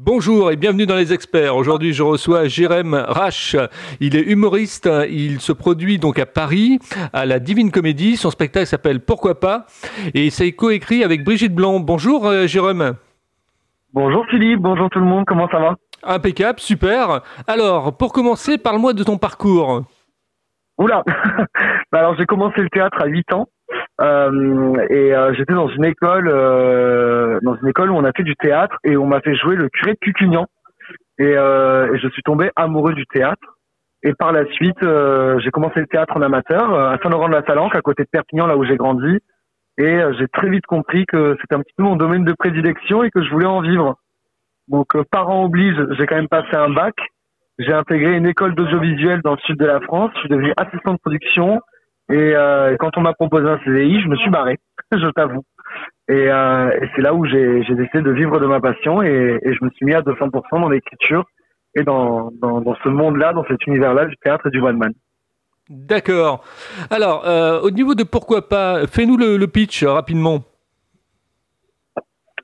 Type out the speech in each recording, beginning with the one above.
Bonjour et bienvenue dans les experts. Aujourd'hui, je reçois Jérém Rache. Il est humoriste. Il se produit donc à Paris, à la Divine Comédie. Son spectacle s'appelle Pourquoi pas? Et c'est coécrit avec Brigitte Blanc. Bonjour, euh, Jérém. Bonjour Philippe, bonjour tout le monde, comment ça va? Impeccable, super. Alors, pour commencer, parle-moi de ton parcours. Oula bah Alors j'ai commencé le théâtre à 8 ans euh, et euh, j'étais dans une école euh, dans une école où on a fait du théâtre et on m'a fait jouer le curé de Cucugnan. Et, euh, et, je suis tombé amoureux du théâtre. Et par la suite euh, j'ai commencé le théâtre en amateur à Saint-Laurent-de-la-Salanque à côté de Perpignan là où j'ai grandi. Et j'ai très vite compris que c'était un petit peu mon domaine de prédilection et que je voulais en vivre. Donc parents oblige j'ai quand même passé un bac. J'ai intégré une école d'audiovisuel dans le sud de la France. Je suis devenu assistant de production et, euh, quand on m'a proposé un CDI, je me suis barré, je t'avoue. Et, euh, et c'est là où j'ai décidé de vivre de ma passion et, et je me suis mis à 200% dans l'écriture et dans, dans, dans ce monde-là, dans cet univers-là du théâtre et du one-man. D'accord. Alors, euh, au niveau de pourquoi pas, fais-nous le, le, pitch rapidement.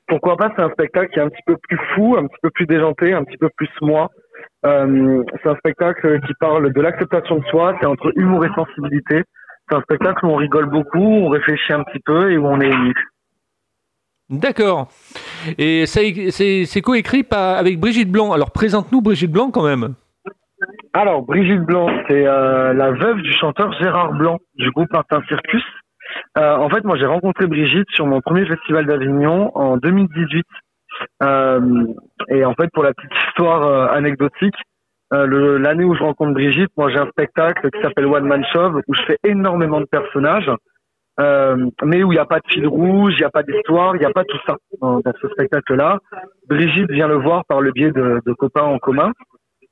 Pourquoi pas, c'est un spectacle qui est un petit peu plus fou, un petit peu plus déjanté, un petit peu plus moi. Euh, c'est un spectacle qui parle de l'acceptation de soi, c'est entre humour et sensibilité. C'est un spectacle où on rigole beaucoup, on réfléchit un petit peu et où on est ému. D'accord. Et c'est coécrit avec Brigitte Blanc. Alors présente-nous Brigitte Blanc quand même. Alors Brigitte Blanc, c'est euh, la veuve du chanteur Gérard Blanc du groupe Martin Circus. Euh, en fait, moi j'ai rencontré Brigitte sur mon premier festival d'Avignon en 2018. Euh, et en fait, pour la petite histoire anecdotique, euh, l'année où je rencontre Brigitte, moi j'ai un spectacle qui s'appelle One Man Show où je fais énormément de personnages, euh, mais où il n'y a pas de fil rouge, il n'y a pas d'histoire, il n'y a pas tout ça dans, ce spectacle-là. Brigitte vient le voir par le biais de, de copains en commun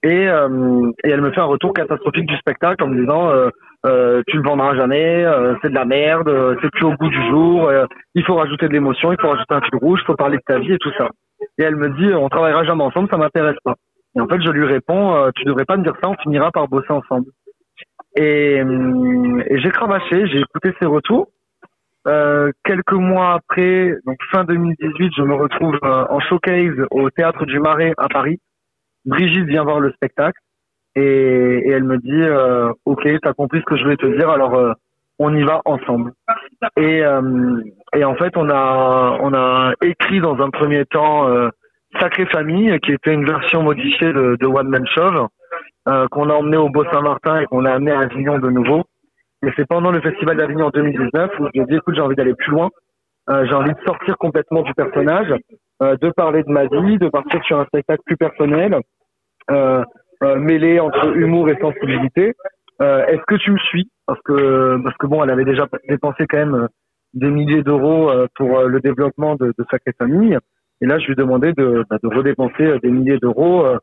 et, euh, et, elle me fait un retour catastrophique du spectacle en me disant euh, euh tu le vendras jamais, euh, c'est de la merde, c'est plus au goût du jour, il faut rajouter de l'émotion, il faut rajouter un fil rouge, il faut parler de ta vie et tout ça. Et elle me dit on travaillera jamais ensemble, ça m'intéresse pas. Et en fait, je lui réponds, euh, tu devrais pas me dire ça, on finira par bosser ensemble. Et, euh, et j'ai cravaché, j'ai écouté ses retours. Euh, quelques mois après, donc fin 2018, je me retrouve euh, en showcase au Théâtre du Marais à Paris. Brigitte vient voir le spectacle et, et elle me dit euh, Ok, t'as compris ce que je voulais te dire, alors on y va ensemble. Et, et en fait, on a on a écrit dans un premier temps Sacrée Famille, qui était une version modifiée de, One Man Show, euh, qu'on a emmené au Beau Saint-Martin et qu'on a amené à Avignon de nouveau. Et c'est pendant le Festival d'Avignon en 2019 où je me dit, écoute, j'ai envie d'aller plus loin. Euh, j'ai envie de sortir complètement du personnage, euh, de parler de ma vie, de partir sur un spectacle plus personnel, euh, euh, mêlé entre humour et sensibilité. Euh, est-ce que tu me suis? Parce que parce que bon, elle avait déjà dépensé quand même des milliers d'euros pour le développement de, de Sacrée Famille. Et là, je lui ai demandé de, bah, de redépenser euh, des milliers d'euros, euh,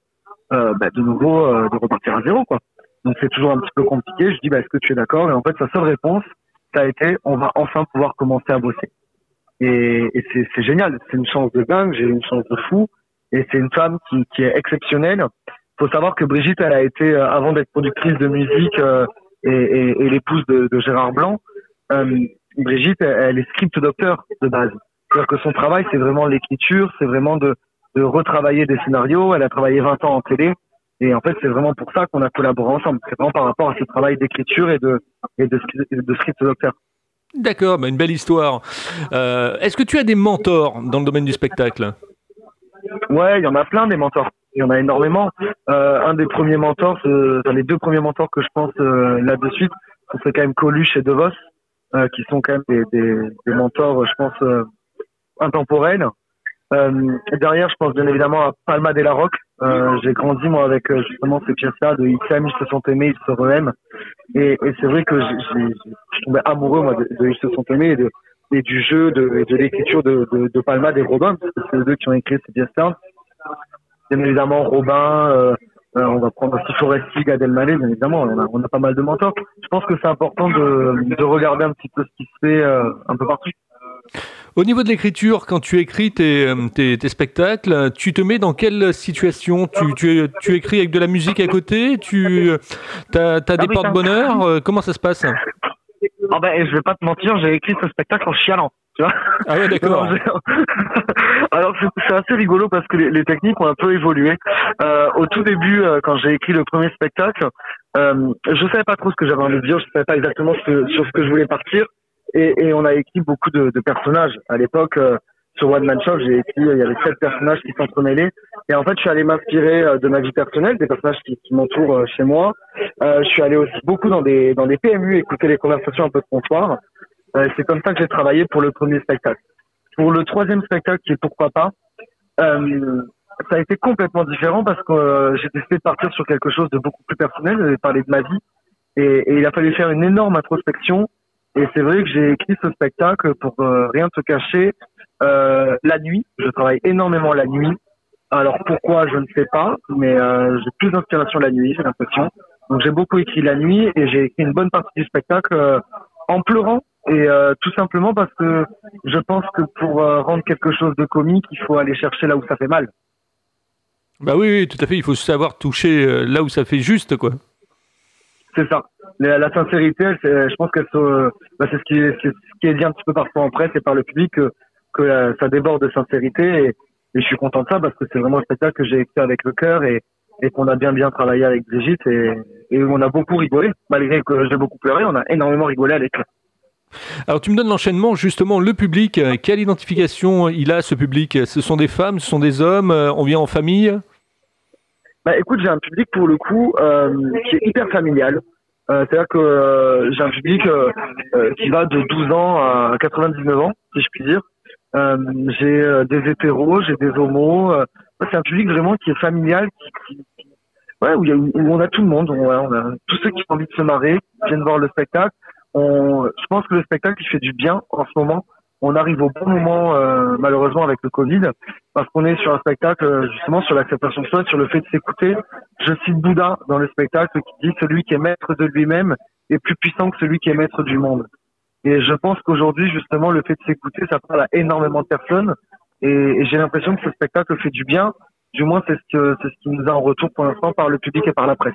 euh, bah, de nouveau, euh, de repartir à zéro, quoi. Donc c'est toujours un petit peu compliqué. Je dis, bah, est-ce que tu es d'accord? Et en fait, sa seule réponse, ça a été, on va enfin pouvoir commencer à bosser. Et, et c'est génial. C'est une chance de dingue. J'ai une chance de fou. Et c'est une femme qui, qui est exceptionnelle. Faut savoir que Brigitte, elle a été, avant d'être productrice de musique et, et, et l'épouse de, de, Gérard Blanc, Brigitte, elle est script docteur de base. C'est-à-dire que son travail, c'est vraiment l'écriture, c'est vraiment de, de retravailler des scénarios. Elle a travaillé 20 ans en télé. Et en fait, c'est vraiment pour ça qu'on a collaboré ensemble. C'est vraiment par rapport à ce travail d'écriture et de, et de, de script docteur. D'accord, bah une belle histoire. Euh, Est-ce que tu as des mentors dans le domaine du spectacle? Ouais, il y en a plein des mentors. Il y en a énormément. Euh, un des premiers mentors, dans les deux premiers mentors que je pense euh, là de suite, c'est quand même Coluche et DeVos, euh, qui sont quand même des, des, des mentors, je pense, euh, intemporel. Euh, derrière, je pense bien évidemment à Palma de la Roque. Euh, j'ai grandi moi avec euh, justement ces pièces-là de ils s'aiment, ils se sont aimés, ils se re Et, c'est vrai que je tombais amoureux moi de, ils se sont aimés et, du jeu de, de l'écriture de, Palma et Robin, parce que c'est eux deux qui ont écrit ces pièces-là. Bien évidemment, Robin. Euh, on va prendre aussi Foresti, Gad Elmaleh, bien évidemment. On a, pas mal de mentors. Je pense que c'est important de, de regarder un petit peu ce qui se fait un peu partout. Au niveau de l'écriture, quand tu écris tes, euh, tes, tes, spectacles, tu te mets dans quelle situation? Tu, tu, tu, écris avec de la musique à côté? Tu as, as, des porte-bonheur? Comment ça se passe? Oh ben, Je vais pas te mentir, j'ai écrit ce spectacle en chialant. Tu vois ah ouais, d'accord. Alors c'est assez rigolo parce que les, techniques ont un peu évolué. Euh, au tout début, euh, quand j'ai écrit le premier spectacle, euh, je savais pas trop ce que j'avais envie de dire, je savais pas exactement sur ce que je voulais partir, et, et on a écrit beaucoup de, de personnages. À l'époque, euh, sur One Man Show, j'ai écrit, il y avait sept personnages qui s'entremêlaient. Et en fait, je suis allé m'inspirer euh, de ma vie personnelle, des personnages qui, qui m'entourent euh, chez moi. Euh, je suis allé aussi beaucoup dans des, dans des PMU, écouter les conversations un peu de comptoir. Euh, c'est comme ça que j'ai travaillé pour le premier spectacle. Pour le troisième spectacle, qui est Pourquoi pas, euh, ça a été complètement différent parce que j'ai décidé de partir sur quelque chose de beaucoup plus personnel, de parler de ma vie. Et, et, il a fallu faire une énorme introspection. Et c'est vrai que j'ai écrit ce spectacle pour rien te cacher, euh, la nuit, je travaille énormément la nuit. Alors pourquoi, je ne sais pas, mais euh, j'ai plus d'inspiration la nuit, j'ai l'impression. Donc j'ai beaucoup écrit la nuit et j'ai écrit une bonne partie du spectacle euh, en pleurant et euh, tout simplement parce que je pense que pour euh, rendre quelque chose de comique, il faut aller chercher là où ça fait mal. Bah oui, oui, tout à fait. Il faut savoir toucher euh, là où ça fait juste, quoi. C'est ça. La, la sincérité, je pense que bah, c'est ce qui, est, ce qui est dit un petit peu parfois en presse et par le public que euh, ça déborde de sincérité et, et, je suis content de ça parce que c'est vraiment un spectacle que j'ai écrit avec le cœur et, et qu'on a bien bien travaillé avec Brigitte et, et on a beaucoup rigolé malgré que j'ai beaucoup pleuré on a énormément rigolé avec. Alors tu me donnes l'enchaînement justement le public euh, quelle identification il a ce public? Ce sont des femmes ce sont des hommes euh, on vient en famille? Bah écoute j'ai un public pour le coup euh, qui est hyper familial c'est-à-dire que euh, j'ai un public euh, qui va de 12 ans à 99 ans si je puis dire euh, j'ai euh, des hétéros, j'ai des homos. Euh, c'est un public vraiment qui est familial, qui, qui ouais, où, y a, où, on a tout le monde. On, on a tous ceux qui ont envie de se marrer, qui viennent voir le spectacle. On, je pense que le spectacle il fait du bien en ce moment. On arrive au bon moment, euh, malheureusement avec le Covid, parce qu'on est sur un spectacle justement sur l'acceptation de soi, sur le fait de s'écouter. Je cite Bouddha dans le spectacle qui dit celui qui est maître de lui-même est plus puissant que celui qui est maître du monde. Et je pense qu'aujourd'hui, justement, le fait de s'écouter, ça parle à énormément de personnes. Et, et j'ai l'impression que ce spectacle fait du bien. Du moins, c'est ce, que, c'est ce qui nous a en retour pour l'instant par le public et par la presse.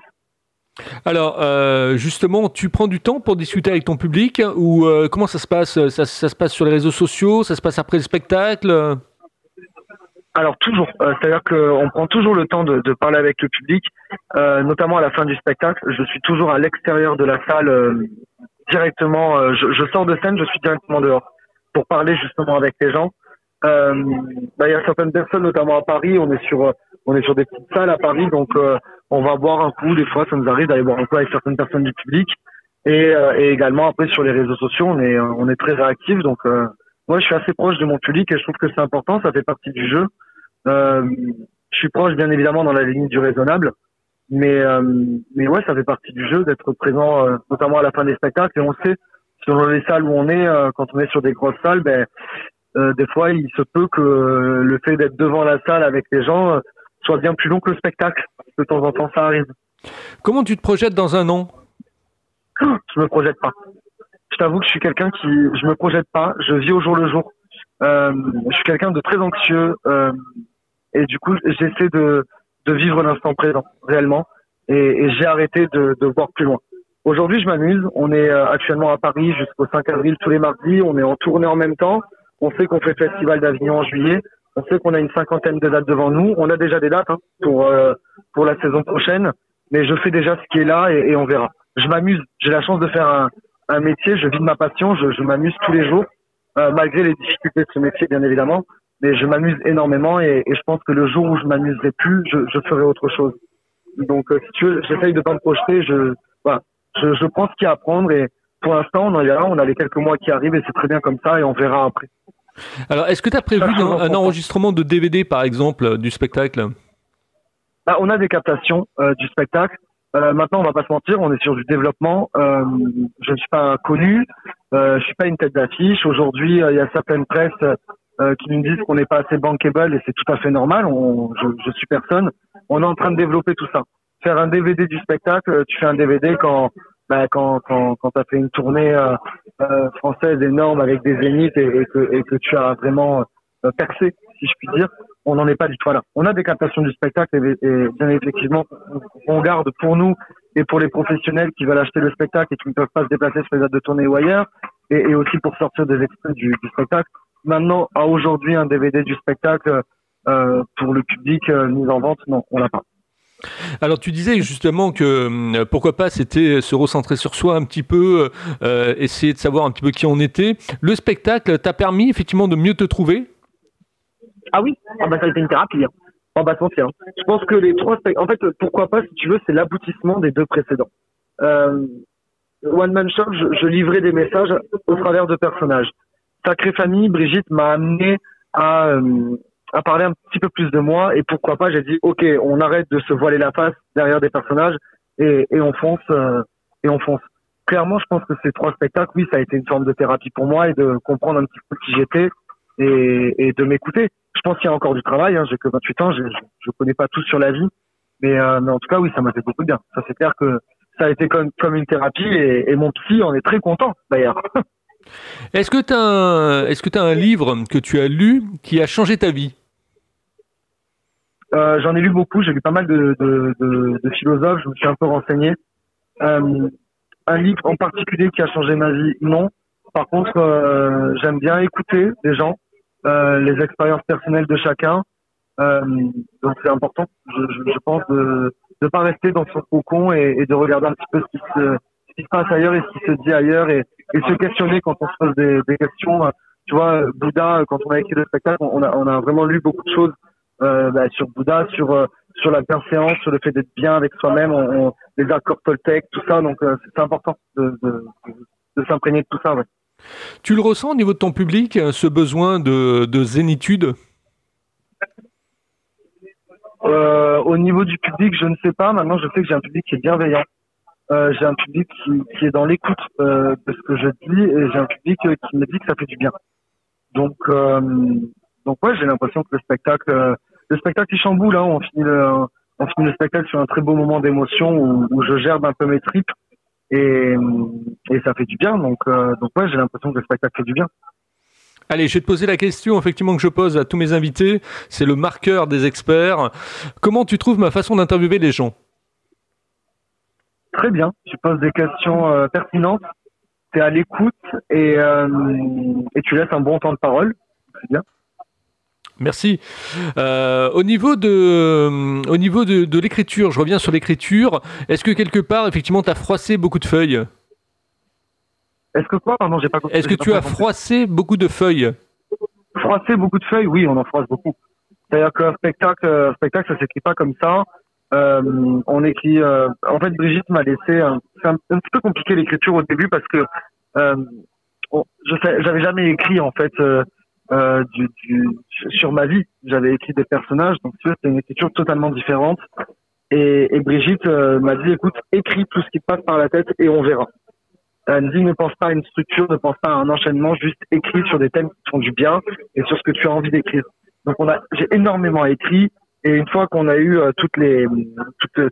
Alors, euh, justement, tu prends du temps pour discuter avec ton public ou euh, comment ça se passe? Ça, se passe sur les réseaux sociaux? Ça se passe après le spectacle? Alors toujours, euh, c'est-à-dire qu'on prend toujours le temps de, parler avec le public, notamment à la fin du spectacle. Je suis toujours à l'extérieur de la salle directement, je, sors de scène, je suis directement dehors pour parler justement avec les gens. Bah, il y a certaines personnes, notamment à Paris, on est sur, on est sur des petites salles à Paris, donc euh, on va boire un coup. Des fois, ça nous arrive d'aller boire un coup avec certaines personnes du public, et, et également après sur les réseaux sociaux, on est, on est très réactif. Donc moi, je suis assez proche de mon public et je trouve que c'est important, ça fait partie du jeu. je suis proche, bien évidemment, dans la limite du raisonnable. Mais, euh, mais ouais, ça fait partie du jeu d'être présent, euh, notamment à la fin des spectacles. Et on sait, selon les salles où on est, euh, quand on est sur des grosses salles, ben, euh, des fois, il se peut que le fait d'être devant la salle avec les gens soit bien plus long que le spectacle. De temps en temps, ça arrive. Comment tu te projettes dans un an? Je me projette pas. Je t'avoue que je suis quelqu'un qui, je me projette pas. Je vis au jour le jour. Euh, je suis quelqu'un de très anxieux et du coup, j'essaie de de vivre l'instant présent réellement et, et j'ai arrêté de, de, voir plus loin. Aujourd'hui, je m'amuse. On est euh, actuellement à Paris jusqu'au 5 avril tous les mardis. On est en tournée en même temps. On sait qu'on fait le Festival d'Avignon en juillet. On sait qu'on a une cinquantaine de dates devant nous. On a déjà des dates hein, pour euh, pour la saison prochaine, mais je fais déjà ce qui est là et, et on verra. Je m'amuse. J'ai la chance de faire un, un, métier. Je vis de ma passion. Je, je m'amuse tous les jours, euh, malgré les difficultés de ce métier, bien évidemment mais je m'amuse énormément et, et, je pense que le jour où je m'amuserai plus, je, je, ferai autre chose. Donc, euh, si tu veux, j'essaye de pas me projeter. Je, je, je prends ce qu'il y a à prendre et pour l'instant, on là, on a les quelques mois qui arrivent et c'est très bien comme ça et on verra après. Alors, est-ce que tu as prévu un, un, enregistrement de DVD, par exemple, du spectacle? Bah, On a des captations euh, du spectacle. Euh, maintenant, on va pas se mentir, on est sur du développement. Euh, je ne suis pas connu, euh, je suis pas une tête d'affiche. Aujourd'hui, euh, il y a certaines presses euh, qui nous disent qu'on n'est pas assez bankable et c'est tout à fait normal. On, je, je, suis personne. On est en train de développer tout ça. Faire un DVD du spectacle, euh, tu fais un DVD quand bah, quand quand, quand tu as fait une tournée euh, euh, française énorme avec des zéniths et, et, que, et que tu as vraiment euh, percé, si je puis dire. On n'en est pas du tout là. On a des captations du spectacle et, et bien effectivement, on garde pour nous et pour les professionnels qui veulent acheter le spectacle et qui ne peuvent pas se déplacer sur les dates de tournée ou ailleurs, et, aussi pour sortir des extraits du, du spectacle. Maintenant, à aujourd'hui, un DVD du spectacle euh, pour le public euh, mis en vente, non, on l'a pas. Alors tu disais justement que euh, pourquoi pas c'était se recentrer sur soi un petit peu, euh, essayer de savoir un petit peu qui on était. Le spectacle t'a permis effectivement de mieux te trouver? Ah oui, ah bah, ça a été une thérapie. Hein. Oh bah hein. Je pense que les trois en fait pourquoi pas si tu veux c'est l'aboutissement des deux précédents. Euh, One Man Shop, je, livrais des messages au travers de personnages. Sacrée Famille, Brigitte m'a amené à, euh, à parler un petit peu plus de moi et pourquoi pas j'ai dit ok on arrête de se voiler la face derrière des personnages et, et on fonce euh, et on fonce. Clairement je pense que ces trois spectacles oui ça a été une forme de thérapie pour moi et de comprendre un petit peu qui j'étais et, et, de m'écouter. Je pense qu'il y a encore du travail hein, j'ai que 28 ans je, je, connais pas tout sur la vie mais, euh, mais en tout cas oui ça m'a fait beaucoup de bien. Ça c'est clair que ça a été comme, comme une thérapie et, et mon psy en est très content d'ailleurs Est-ce que tu as, un livre que tu as lu qui a changé ta vie? Euh, j'en ai lu beaucoup, j'ai lu pas mal de, philosophes, je me suis un peu renseigné. Euh, un livre en particulier qui a changé ma vie, non. Par contre, euh, j'aime bien écouter les gens, les expériences personnelles de chacun. Donc c'est important, je, pense, de ne pas rester dans son cocon et, et, de regarder un petit peu ce qui, se, qui se passe ailleurs et ce qui se dit ailleurs et, et se questionner quand on se pose des, des questions. Tu vois, Bouddha, quand on a écrit le spectacle, on a, on a vraiment lu beaucoup de choses euh, bah, sur Bouddha, sur euh, sur la bienséance, sur le fait d'être bien avec soi-même, on, les accords Toltec, tout ça. Donc euh, c'est important de, de, de s'imprégner de tout ça. Ouais. Tu le ressens au niveau de ton public, ce besoin de, de zénitude? Au niveau du public, je ne sais pas. Maintenant, je sais que j'ai un public qui est bienveillant. Euh, j'ai un public qui, est dans l'écoute euh, de ce que je dis et j'ai un public qui me dit que ça fait du bien. Donc, donc ouais, j'ai l'impression que le spectacle, euh, le spectacle il chamboule. Hein, on finit le, spectacle sur un très beau moment d'émotion où, je gerbe un peu mes tripes et, ça fait du bien. Donc, euh, donc ouais, j'ai l'impression que le spectacle fait du bien. Allez, je vais te poser la question effectivement que je pose à tous mes invités. C'est le marqueur des experts. Comment tu trouves ma façon d'interviewer les gens? Très bien. Tu poses des questions euh, pertinentes. Tu es à l'écoute et, euh, et tu laisses un bon temps de parole. C'est bien. Merci. Euh, au niveau de, au niveau de, de l'écriture, je reviens sur l'écriture. Est-ce que quelque part, effectivement, tu as froissé beaucoup de feuilles? Est-ce que quoi? Pardon, j'ai pas Est-ce que tu as froissé beaucoup de feuilles? Froissé beaucoup de feuilles Oui, on en froisse beaucoup. C'est-à-dire qu'un spectacle, un spectacle, ça s'écrit pas comme ça. Euh, on écrit. Euh, en fait, Brigitte m'a laissé. Un, c'est un, petit peu compliqué l'écriture au début parce que euh, je j'avais jamais écrit en fait euh, du, du, sur ma vie. J'avais écrit des personnages, donc c'était une écriture totalement différente. Et, et Brigitte euh, m'a dit, écoute, écris tout ce qui te passe par la tête et on verra. Elle me dit, ne pense pas à une structure, ne pense pas à un enchaînement, juste écris sur des thèmes qui font du bien et sur ce que tu as envie d'écrire. Donc on a, j'ai énormément écrit et une fois qu'on a eu euh, toutes les, toutes,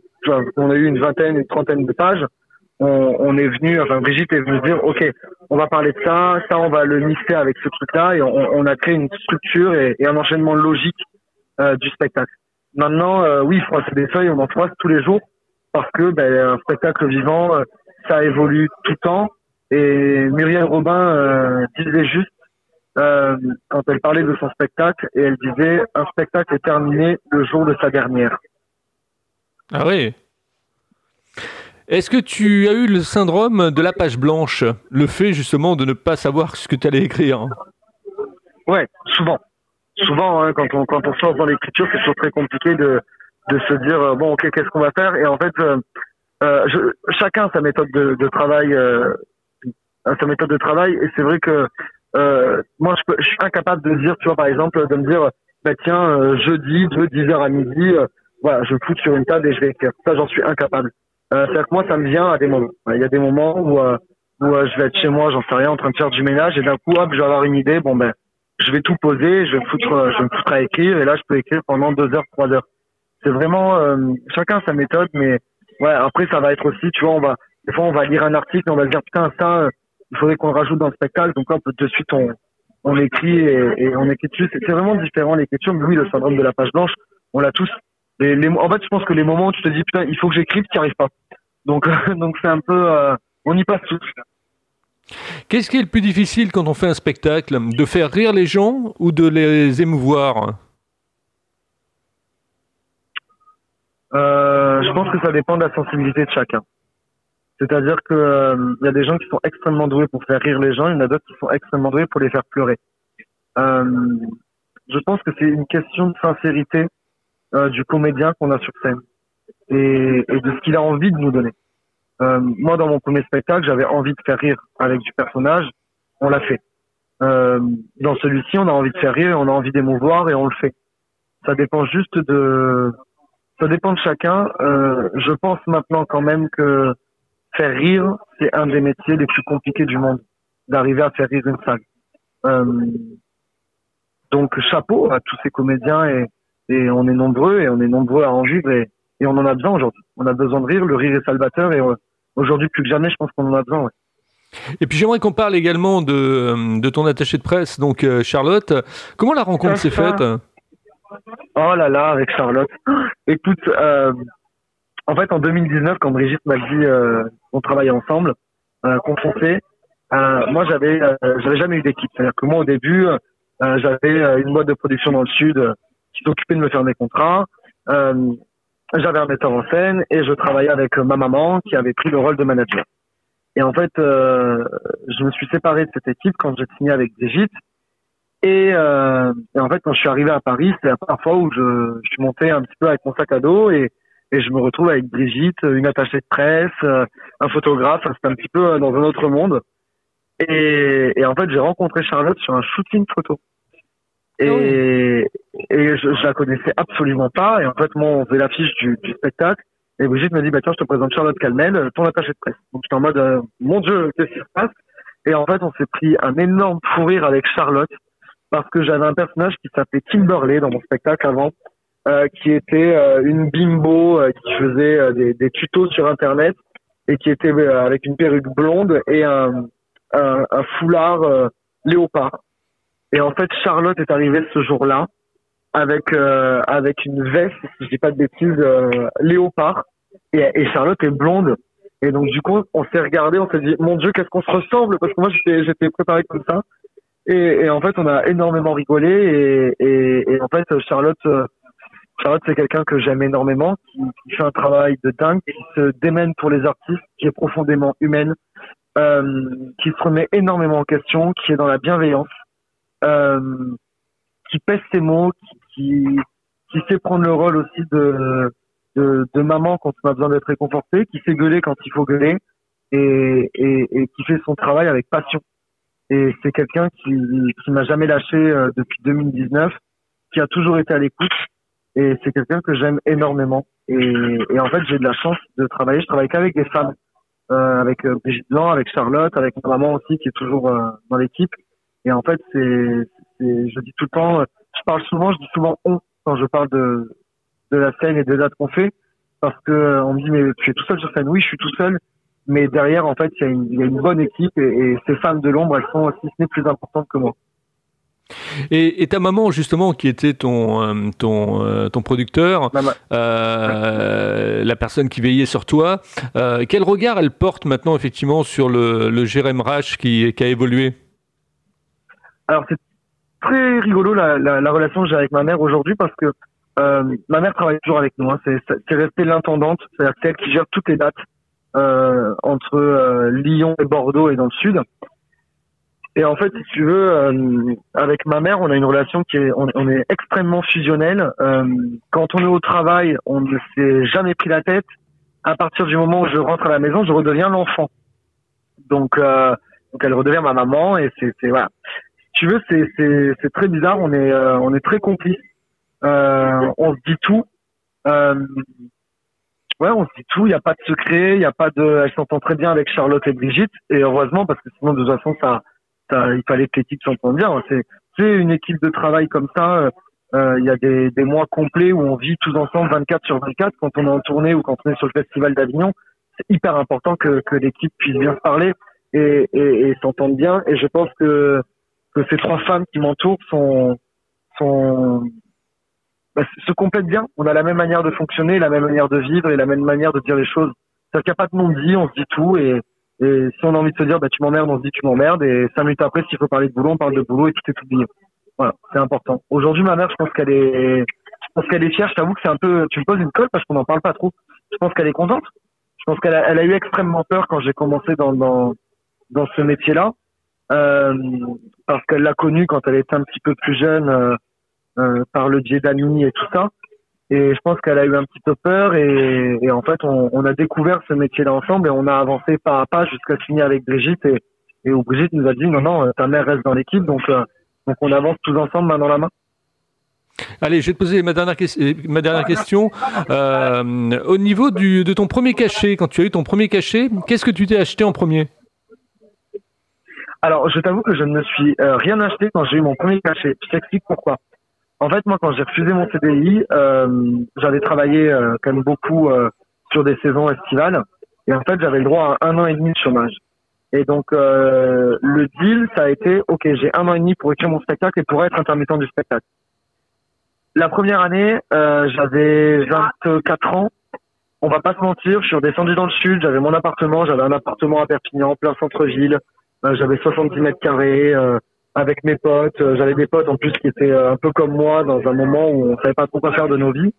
on a eu une vingtaine, une trentaine de pages, on, on, est venu, enfin Brigitte est venue dire, ok, on va parler de ça, ça on va le mixer avec ce truc-là, et on, on, a créé une structure et, et un enchaînement logique euh, du spectacle. Maintenant, euh, oui, froisser des feuilles, on en froisse tous les jours parce que ben, un spectacle vivant, euh, ça évolue tout le temps. Et Muriel Robin euh, disait juste euh, quand elle parlait de son spectacle, et elle disait un spectacle est terminé le jour de sa dernière. Ah oui. Est-ce que tu as eu le syndrome de la page blanche? Le fait justement de ne pas savoir ce que tu allais écrire? Ouais, souvent. Souvent, hein, quand, on, quand on sort dans l'écriture, c'est toujours très compliqué de, de se dire, euh, bon, ok, qu'est-ce qu'on va faire? Et en fait, euh, euh, je, chacun sa méthode de, de travail, sa méthode de travail. Et c'est vrai que euh, moi, je, peux, je, suis incapable de dire, tu vois, par exemple, de me dire, bah tiens, jeudi, de 10h à midi, voilà, je fous sur une table et je vais écrire. Ça, j'en suis incapable. Euh, C'est-à-dire que moi, ça me vient à des moments. Il y a des moments où, euh, où euh, je vais être chez moi, j'en sais rien, en train de faire du ménage, et d'un coup, hop, je vais avoir une idée. Bon ben, je vais tout poser, je vais me foutre, je vais me foutre à écrire, et là, je peux écrire pendant deux heures, trois heures. C'est vraiment euh, chacun sa méthode, mais ouais, après, ça va être aussi, tu vois, on va des fois, on va lire un article, on va se dire putain, ça, euh, il faudrait qu'on le rajoute dans le spectacle. Donc là, de suite, on on écrit et, et on écrit dessus. C'est vraiment différent l'écriture. Mais oui, le syndrome de la page blanche, on l'a tous. Les, les, en fait, je pense que les moments où tu te dis putain, il faut que j'écrive, tu n'y arrives pas. Donc, donc c'est un peu, euh, on y passe tous. Qu'est-ce qui est le plus difficile quand on fait un spectacle? De faire rire les gens ou de les émouvoir? Euh, Je pense que ça dépend de la sensibilité de chacun. C'est-à-dire qu'il euh, y a des gens qui sont extrêmement doués pour faire rire les gens, il y en a d'autres qui sont extrêmement doués pour les faire pleurer. Euh, je pense que c'est une question de sincérité euh, du comédien qu'on a sur scène et, et de ce qu'il a envie de nous donner. Euh, moi, dans mon premier spectacle, j'avais envie de faire rire avec du personnage, on l'a fait. Euh, dans celui-ci, on a envie de faire rire, on a envie d'émouvoir et on le fait. Ça dépend juste de, ça dépend de chacun. Euh, je pense maintenant quand même que faire rire, c'est un des métiers les plus compliqués du monde, d'arriver à faire rire une salle. Euh, donc chapeau à tous ces comédiens et, et on est nombreux et on est nombreux à en vivre et, et on en a besoin aujourd'hui. On a besoin de rire, le rire est salvateur et euh, aujourd'hui plus que jamais, je pense qu'on en a besoin. Ouais. Et puis j'aimerais qu'on parle également de, de ton attaché de presse, donc euh, Charlotte. Comment la rencontre s'est faite? Oh là là, avec Charlotte. Écoute, euh, en fait, en 2019, quand Brigitte m'a dit euh, qu'on travaillait ensemble, euh, qu'on fonçait, euh, moi j'avais euh, j'avais jamais eu d'équipe. C'est-à-dire que moi au début, j'avais une boîte de production dans le sud qui s'occupait de me faire mes contrats. j'avais un metteur en scène et je travaillais avec ma maman qui avait pris le rôle de manager. Et en fait, je me suis séparé de cette équipe quand j'ai signé avec euh, et, en fait, quand je suis arrivé à Paris, c'est la première fois où je, je, suis monté un petit peu avec mon sac à dos et, et je me retrouve avec Brigitte, une attachée de presse, euh, un photographe. C'était un petit peu euh, dans un autre monde. Et, et en fait, j'ai rencontré Charlotte sur un shooting photo. Et, oh. et je, je, la connaissais absolument pas. Et en fait, moi, on faisait l'affiche du, du, spectacle. Et Brigitte me dit, bah tiens, je te présente Charlotte Calmel, ton attachée de presse. Donc j'étais en mode, euh, mon Dieu, qu'est-ce qui se passe? Et en fait, on s'est pris un énorme fou rire avec Charlotte parce que j'avais un personnage qui s'appelait Kimberley dans mon spectacle avant, euh, qui était euh, une bimbo euh, qui faisait euh, des, des, tutos sur Internet et qui était euh, avec une perruque blonde et un, un, un foulard léopard. Et en fait, Charlotte est arrivée ce jour-là avec avec une veste, si je dis pas de bêtises, léopard. Et, et Charlotte est blonde. Et donc du coup, on s'est regardé, on s'est dit, mon Dieu, qu'est-ce qu'on se ressemble? Parce que moi, j'étais j'étais préparé comme ça. Et, et, en fait, on a énormément rigolé. Et, et en fait, Charlotte, Charlotte, c'est quelqu'un que j'aime énormément, qui, qui, fait un travail de dingue, qui se démène pour les artistes, qui est profondément humaine, euh, qui se remet énormément en question, qui est dans la bienveillance, euh, qui pèse ses mots, qui, qui, sait prendre le rôle aussi de, de, de maman quand on a besoin d'être réconforté, qui sait gueuler quand il faut gueuler, et, et, et qui fait son travail avec passion. Et c'est quelqu'un qui, qui m'a jamais lâché euh, depuis 2019, qui a toujours été à l'écoute. Et c'est quelqu'un que j'aime énormément. Et, et, en fait, j'ai de la chance de travailler. Je travaille qu'avec des femmes, euh, avec euh, Brigitte Blanc, avec Charlotte, avec ma maman aussi qui est toujours euh, dans l'équipe. Et en fait, c'est, je dis tout le temps, je parle souvent, je dis souvent on quand je parle de de la scène et des dates qu'on fait, parce que on me dit mais tu es tout seul sur scène. Oui, je suis tout seul, mais derrière, en fait, il y, y, a une bonne équipe et, et ces femmes de l'ombre, elles sont, si ce n'est plus importantes que moi. Et, et, ta maman, justement, qui était ton, euh, ton, euh, ton producteur, euh, la personne qui veillait sur toi, euh, quel regard elle porte maintenant, effectivement, sur le, le Jérém Rache qui, qui a évolué? Alors, c'est très rigolo la, la, la relation que j'ai avec ma mère aujourd'hui parce que ma mère travaille toujours avec nous. Hein. C'est resté l'intendante, c'est-à-dire celle qui gère toutes les dates. Entre Lyon et Bordeaux et dans le sud. Et en fait, si tu veux, euh, avec ma mère, on a une relation qui est, on, est extrêmement fusionnelle. quand on est au travail, on ne s'est jamais pris la tête. À partir du moment où je rentre à la maison, je redeviens l'enfant. Donc, donc elle redevient ma maman et c'est, voilà. Si tu veux, c'est, c'est, c'est très bizarre. On est, on est très complices. on se dit tout. Euh, ouais, on se dit tout, il n'y a pas de secret, il y a pas de, elle s'entend très bien avec Charlotte et Brigitte, et heureusement parce que sinon de toute façon ça il fallait que l'équipe s'entende bien. C'est, une équipe de travail comme ça. Euh, euh, il y a des, des mois complets où on vit tous ensemble 24 sur 24 quand on est en tournée ou quand on est sur le festival d'Avignon. C'est hyper important que, que l'équipe puisse bien se parler et, et, et s'entende bien. Et je pense que, que ces trois femmes qui m'entourent sont, sont, bah, se complètent bien. On a la même manière de fonctionner, la même manière de vivre et la même manière de dire les choses. C'est-à-dire qu'il n'y a pas de non-dit, on se dit tout et, Et si on a envie de se dire, bah, tu m'emmerdes, on se dit tu m'emmerdes. Et cinq minutes après, s'il faut parler de boulot, on parle de boulot et tout est oublié. Voilà, c'est important. Aujourd'hui, ma mère, je pense qu'elle est, je pense qu'elle est fière. Je t'avoue que c'est un peu, tu me poses une colle parce qu'on n'en parle pas trop. Je pense qu'elle est contente. Je pense qu'elle a, elle a eu extrêmement peur quand j'ai commencé dans, dans, dans ce métier-là. Euh, parce qu'elle l'a connu quand elle était un petit peu plus jeune, euh, euh, par le biais et tout ça. Et je pense qu'elle a eu un petit peu peur et, et en fait, on, on, a découvert ce métier-là ensemble et on a avancé pas à pas jusqu'à finir avec Brigitte et, et où Brigitte nous a dit non, non, ta mère reste dans l'équipe, donc, donc on avance tous ensemble main dans la main. Allez, je vais te poser ma dernière, ma dernière question. Euh, au niveau du, de ton premier cachet, quand tu as eu ton premier cachet, qu'est-ce que tu t'es acheté en premier? Alors, je t'avoue que je ne me suis euh, rien acheté quand j'ai eu mon premier cachet. Je t'explique pourquoi. En fait, moi, quand j'ai refusé mon CDI, euh, j'avais travaillé euh, quand même beaucoup euh, sur des saisons estivales. Et en fait, j'avais le droit à un an et demi de chômage. Et donc, euh, le deal, ça a été, OK, j'ai un an et demi pour écrire mon spectacle et pour être intermittent du spectacle. La première année, euh, j'avais 24 ans. On va pas se mentir, je suis redescendu dans le sud, j'avais mon appartement, j'avais un appartement à Perpignan, plein centre-ville. J'avais 70 mètres carrés avec mes potes. Euh, j'avais des potes en plus qui étaient un peu comme moi dans un moment où on savait pas trop quoi faire de nos vies.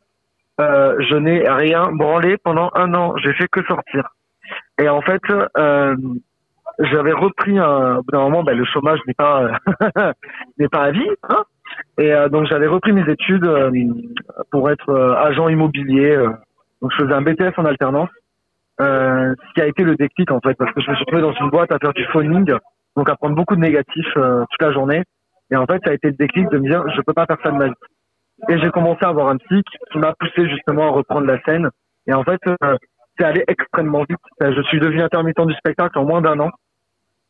je n'ai rien branlé pendant un an. J'ai fait que sortir. Et en fait, j'avais repris un, au bout d'un moment, ben, le chômage n'est pas n'est pas à vie, hein et euh, donc j'avais repris mes études euh, pour être euh, agent immobilier. donc je faisais un BTS en alternance. ce qui a été le déclic en fait, parce que je me suis retrouvé dans une boîte à faire du phoning, donc à prendre beaucoup de négatifs toute la journée. Et en fait, ça a été le déclic de me dire, je peux pas faire ça de ma vie. Et j'ai commencé à avoir un psy qui m'a poussé justement à reprendre la scène. Et en fait, c'est allé extrêmement vite. Je suis devenu intermittent du spectacle en moins d'un an.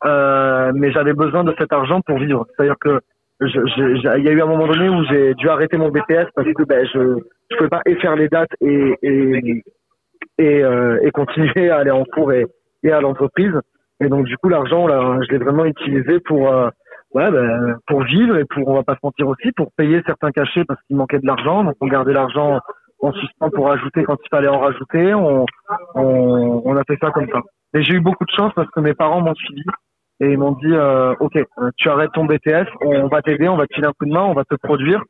Euh, mais j'avais besoin de cet argent pour vivre. C'est-à-dire que il y a eu un moment donné où j'ai dû arrêter mon BTS parce que ben, je ne pouvais pas faire les dates et et et, euh, et, continuer à aller en cours et, et à l'entreprise. Et donc du coup l'argent là, je l'ai vraiment utilisé pour euh, ouais ben, pour vivre et pour on va pas se mentir aussi pour payer certains cachets parce qu'il manquait de l'argent. Donc on gardait l'argent en suspens pour ajouter quand il fallait en rajouter. On on, on a fait ça comme ça. Et j'ai eu beaucoup de chance parce que mes parents m'ont suivi et ils m'ont dit euh, ok euh, tu arrêtes ton BTS on va t'aider on va te filer un coup de main on va te produire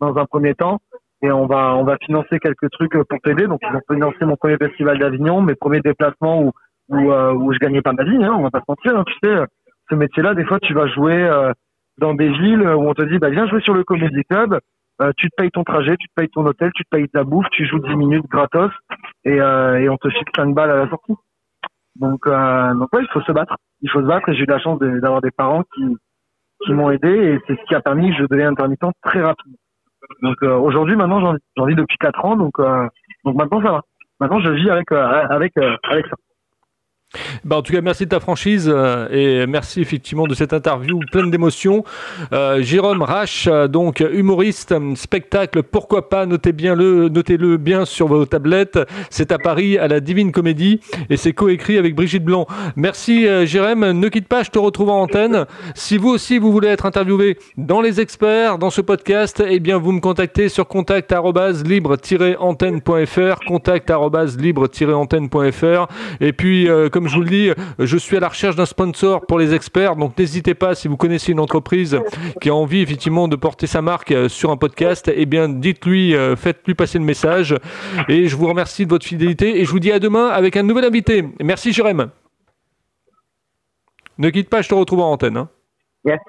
dans un premier temps et on va on va financer quelques trucs pour t'aider donc ils ont financé mon premier festival d'Avignon mes premiers déplacements où où, euh, où je gagnais pas ma vie hein, on va pas se mentir hein, tu sais ce métier là des fois tu vas jouer dans des villes où on te dit bah viens jouer sur le comedy club tu te payes ton trajet, tu te payes ton hôtel, tu te payes ta bouffe, tu joues 10 minutes gratos et, et on te fixe 5 balles à la sortie. Donc, euh, donc ouais, il faut se battre. Il faut se battre et j'ai eu la chance d'avoir des parents qui, qui m'ont aidé et c'est ce qui a permis que je devienne intermittent très rapidement. Donc euh, aujourd'hui, maintenant, j'en vis depuis 4 ans, donc, euh, donc maintenant ça va. Maintenant, je vis avec, euh, avec, euh, avec ça. Bah en tout cas, merci de ta franchise euh, et merci effectivement de cette interview pleine d'émotions. Euh, Jérôme Rache, donc humoriste, spectacle, pourquoi pas, notez bien le, notez-le bien sur vos tablettes. C'est à Paris à la Divine Comédie et c'est coécrit avec Brigitte Blanc. Merci euh, Jérôme, ne quitte pas, je te retrouve en antenne. Si vous aussi vous voulez être interviewé dans les experts, dans ce podcast, eh bien vous me contactez sur contact@libre-antenne.fr, contact@libre-antenne.fr et puis euh, comme je vous le dis, je suis à la recherche d'un sponsor pour les experts. Donc n'hésitez pas, si vous connaissez une entreprise qui a envie effectivement de porter sa marque euh, sur un podcast, eh bien dites-lui, euh, faites-lui passer le message. Et je vous remercie de votre fidélité et je vous dis à demain avec un nouvel invité. Merci Jérém. Ne quitte pas, je te retrouve en antenne. Hein. Yes.